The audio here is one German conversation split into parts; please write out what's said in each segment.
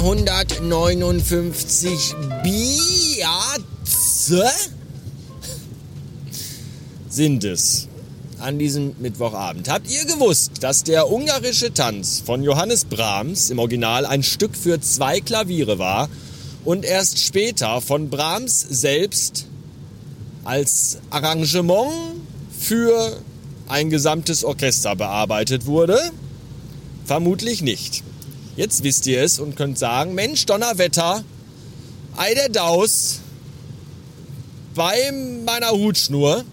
159 Biatze sind es an diesem Mittwochabend. Habt ihr gewusst, dass der ungarische Tanz von Johannes Brahms im Original ein Stück für zwei Klaviere war und erst später von Brahms selbst als Arrangement für ein gesamtes Orchester bearbeitet wurde? Vermutlich nicht. Jetzt wisst ihr es und könnt sagen, Mensch, Donnerwetter, Ei der Daus, bei meiner Hutschnur,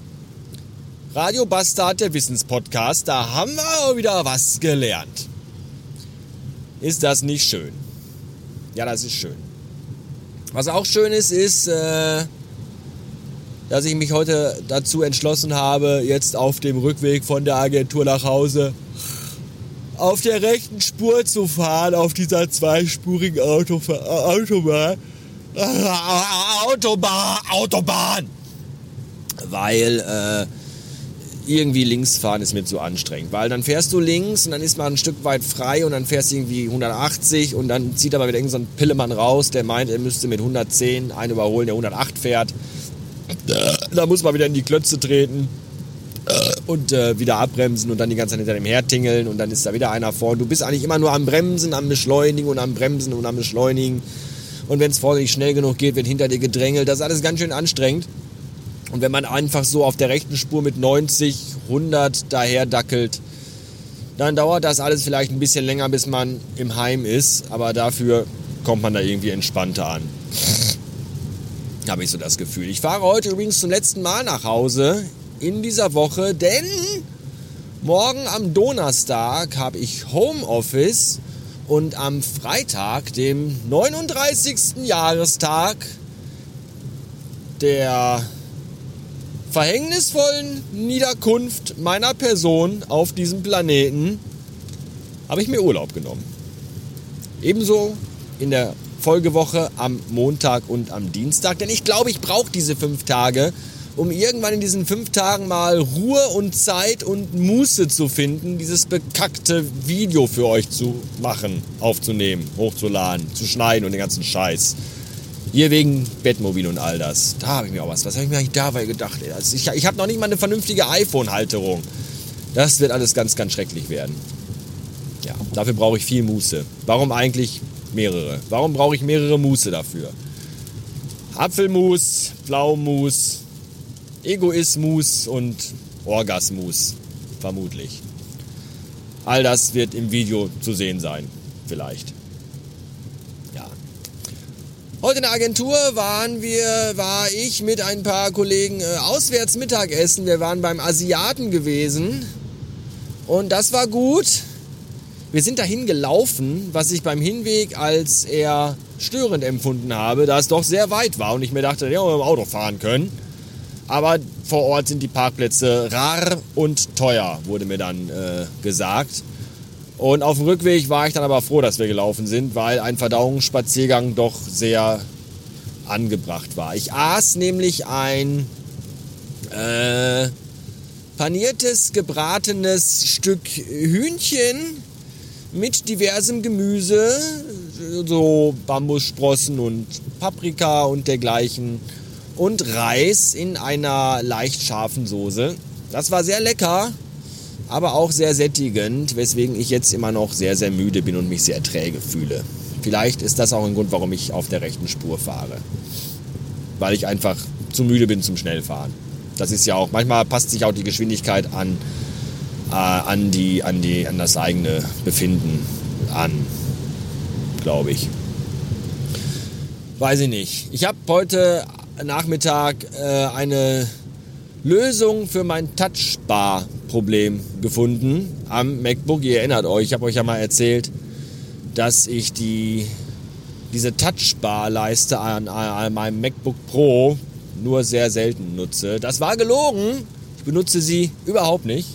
Radio Bastard, der Wissenspodcast, da haben wir wieder was gelernt. Ist das nicht schön? Ja, das ist schön. Was auch schön ist, ist, äh, dass ich mich heute dazu entschlossen habe, jetzt auf dem Rückweg von der Agentur nach Hause auf der rechten Spur zu fahren, auf dieser zweispurigen Autof Autobahn. Autobahn, Autobahn. Weil äh, irgendwie links fahren ist mir zu anstrengend. Weil dann fährst du links und dann ist man ein Stück weit frei und dann fährst du irgendwie 180 und dann zieht aber wieder irgendein so Pillemann raus, der meint, er müsste mit 110 einen überholen, der 108 fährt. Da muss man wieder in die Klötze treten und äh, wieder abbremsen und dann die ganze Zeit hinter dem hertingeln und dann ist da wieder einer vor. Du bist eigentlich immer nur am Bremsen, am Beschleunigen und am Bremsen und am Beschleunigen. Und wenn es vorne nicht schnell genug geht, wird hinter dir gedrängelt. Das ist alles ganz schön anstrengend. Und wenn man einfach so auf der rechten Spur mit 90, 100 daher dackelt, dann dauert das alles vielleicht ein bisschen länger, bis man im Heim ist. Aber dafür kommt man da irgendwie entspannter an. Habe ich so das Gefühl. Ich fahre heute übrigens zum letzten Mal nach Hause in dieser Woche, denn morgen am Donnerstag habe ich Homeoffice und am Freitag, dem 39. Jahrestag der verhängnisvollen Niederkunft meiner Person auf diesem Planeten, habe ich mir Urlaub genommen. Ebenso in der Folgewoche am Montag und am Dienstag, denn ich glaube, ich brauche diese fünf Tage, um irgendwann in diesen fünf Tagen mal Ruhe und Zeit und Muße zu finden, dieses bekackte Video für euch zu machen, aufzunehmen, hochzuladen, zu schneiden und den ganzen Scheiß. Hier wegen Bettmobil und all das. Da habe ich mir auch was. Was habe ich mir eigentlich dabei gedacht? Ey? Also ich ich habe noch nicht mal eine vernünftige iPhone-Halterung. Das wird alles ganz, ganz schrecklich werden. Ja, dafür brauche ich viel Muße. Warum eigentlich mehrere? Warum brauche ich mehrere Muße dafür? Apfelmus, Pflaumenmus, Egoismus und Orgasmus, vermutlich. All das wird im Video zu sehen sein, vielleicht. Ja. Heute in der Agentur waren wir, war ich mit ein paar Kollegen äh, auswärts Mittagessen. Wir waren beim Asiaten gewesen und das war gut. Wir sind dahin gelaufen, was ich beim Hinweg als eher störend empfunden habe, da es doch sehr weit war und ich mir dachte, ja, wir dem Auto fahren können. Aber vor Ort sind die Parkplätze rar und teuer, wurde mir dann äh, gesagt. Und auf dem Rückweg war ich dann aber froh, dass wir gelaufen sind, weil ein Verdauungsspaziergang doch sehr angebracht war. Ich aß nämlich ein äh, paniertes, gebratenes Stück Hühnchen mit diversem Gemüse, so Bambussprossen und Paprika und dergleichen und Reis in einer leicht scharfen Soße. Das war sehr lecker, aber auch sehr sättigend, weswegen ich jetzt immer noch sehr, sehr müde bin und mich sehr träge fühle. Vielleicht ist das auch ein Grund, warum ich auf der rechten Spur fahre. Weil ich einfach zu müde bin zum Schnellfahren. Das ist ja auch, manchmal passt sich auch die Geschwindigkeit an, äh, an, die, an, die, an das eigene Befinden an, glaube ich. Weiß ich nicht. Ich habe heute Nachmittag äh, eine Lösung für mein Touchbar-Problem gefunden am MacBook. Ihr erinnert euch, ich habe euch ja mal erzählt, dass ich die, diese Touchbar-Leiste an, an meinem MacBook Pro nur sehr selten nutze. Das war gelogen. Ich benutze sie überhaupt nicht.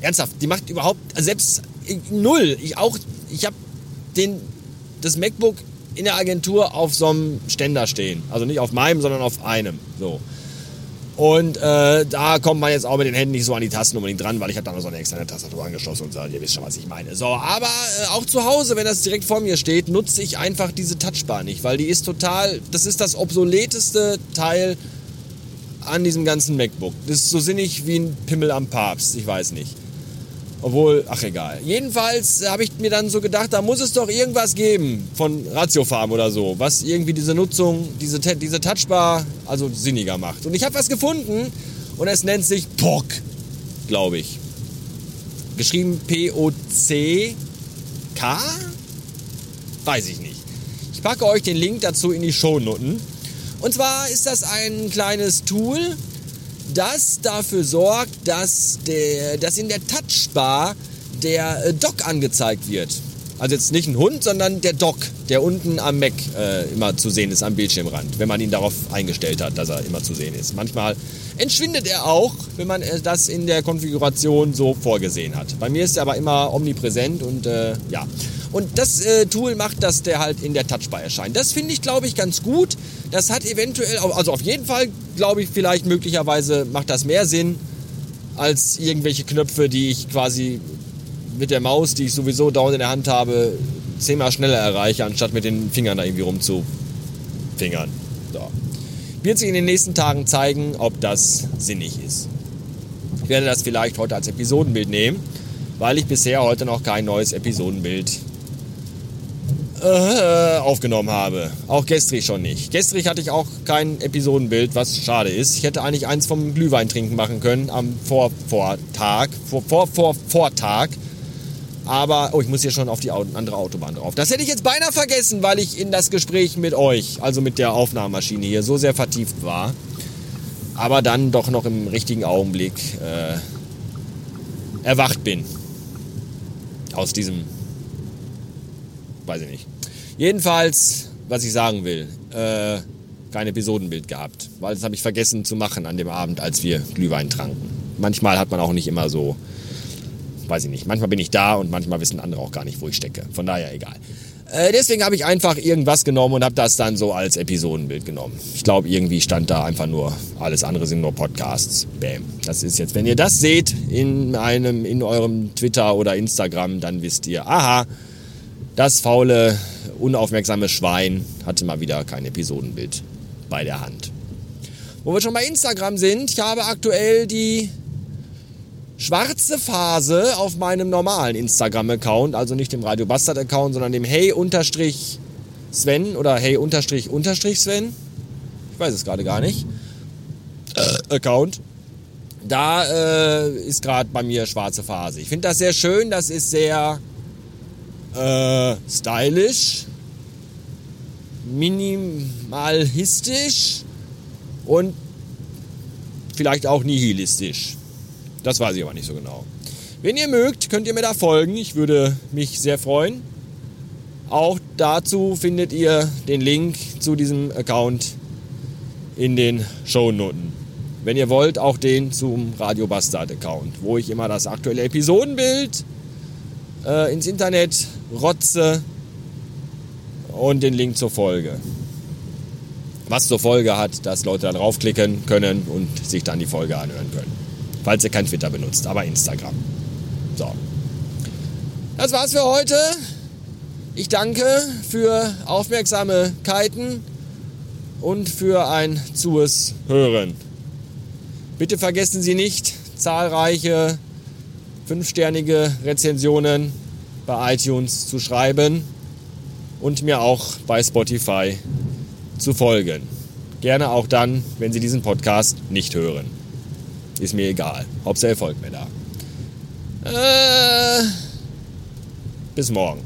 Ernsthaft, die macht überhaupt, also selbst null. Ich auch, ich habe den, das MacBook in der Agentur auf so einem Ständer stehen. Also nicht auf meinem, sondern auf einem. So. Und äh, da kommt man jetzt auch mit den Händen nicht so an die Tasten unbedingt dran, weil ich habe da noch so eine externe Tastatur angeschlossen und so, ihr wisst schon, was ich meine. So, aber äh, auch zu Hause, wenn das direkt vor mir steht, nutze ich einfach diese Touchbar nicht, weil die ist total, das ist das obsoleteste Teil an diesem ganzen MacBook. Das ist so sinnig wie ein Pimmel am Papst, ich weiß nicht. Obwohl, ach egal. Jedenfalls habe ich mir dann so gedacht, da muss es doch irgendwas geben von Ratiofarm oder so, was irgendwie diese Nutzung, diese, diese Touchbar also sinniger macht. Und ich habe was gefunden und es nennt sich POC, glaube ich. Geschrieben P-O-C-K? Weiß ich nicht. Ich packe euch den Link dazu in die Shownoten. Und zwar ist das ein kleines Tool, das dafür sorgt, dass, der, dass in der Touchbar der äh, Dock angezeigt wird. Also jetzt nicht ein Hund, sondern der Dock, der unten am Mac äh, immer zu sehen ist, am Bildschirmrand, wenn man ihn darauf eingestellt hat, dass er immer zu sehen ist. Manchmal entschwindet er auch, wenn man äh, das in der Konfiguration so vorgesehen hat. Bei mir ist er aber immer omnipräsent und äh, ja. Und das äh, Tool macht, dass der halt in der Touchbar erscheint. Das finde ich, glaube ich, ganz gut. Das hat eventuell, also auf jeden Fall, glaube ich, vielleicht möglicherweise macht das mehr Sinn als irgendwelche Knöpfe, die ich quasi mit der Maus, die ich sowieso dauernd in der Hand habe, zehnmal schneller erreiche, anstatt mit den Fingern da irgendwie rumzufingern. So. Wird sich in den nächsten Tagen zeigen, ob das sinnig ist. Ich werde das vielleicht heute als Episodenbild nehmen, weil ich bisher heute noch kein neues Episodenbild äh, aufgenommen habe. Auch gestrig schon nicht. Gestrig hatte ich auch kein Episodenbild, was schade ist. Ich hätte eigentlich eins vom Glühwein trinken machen können am Vorvortag, vor, vor, vor, Vortag. Aber, oh, ich muss hier schon auf die andere Autobahn drauf. Das hätte ich jetzt beinahe vergessen, weil ich in das Gespräch mit euch, also mit der Aufnahmemaschine hier, so sehr vertieft war. Aber dann doch noch im richtigen Augenblick äh, erwacht bin. Aus diesem weiß ich nicht. Jedenfalls, was ich sagen will, äh, kein Episodenbild gehabt, weil das habe ich vergessen zu machen an dem Abend, als wir Glühwein tranken. Manchmal hat man auch nicht immer so, weiß ich nicht, manchmal bin ich da und manchmal wissen andere auch gar nicht, wo ich stecke. Von daher egal. Äh, deswegen habe ich einfach irgendwas genommen und habe das dann so als Episodenbild genommen. Ich glaube, irgendwie stand da einfach nur, alles andere sind nur Podcasts. Bam. Das ist jetzt, wenn ihr das seht in einem, in eurem Twitter oder Instagram, dann wisst ihr, aha, das faule, unaufmerksame Schwein hatte mal wieder kein Episodenbild bei der Hand. Wo wir schon bei Instagram sind, ich habe aktuell die schwarze Phase auf meinem normalen Instagram-Account, also nicht dem Radio Bastard-Account, sondern dem Hey-Sven oder Hey-Sven. Ich weiß es gerade gar nicht. Äh, Account. Da äh, ist gerade bei mir schwarze Phase. Ich finde das sehr schön, das ist sehr äh, stylisch, minimalistisch und vielleicht auch nihilistisch. Das weiß ich aber nicht so genau. Wenn ihr mögt, könnt ihr mir da folgen. Ich würde mich sehr freuen. Auch dazu findet ihr den Link zu diesem Account in den Shownoten. Wenn ihr wollt, auch den zum Radio Bastard Account, wo ich immer das aktuelle Episodenbild äh, ins Internet rotze und den Link zur Folge. Was zur Folge hat, dass Leute da draufklicken können und sich dann die Folge anhören können. Falls ihr kein Twitter benutzt, aber Instagram. So. Das war's für heute. Ich danke für Aufmerksamkeiten und für ein zues Hören. Bitte vergessen Sie nicht, zahlreiche fünfsternige Rezensionen bei iTunes zu schreiben und mir auch bei Spotify zu folgen. Gerne auch dann, wenn Sie diesen Podcast nicht hören. Ist mir egal. Hauptsache folgt mir da. Äh, bis morgen.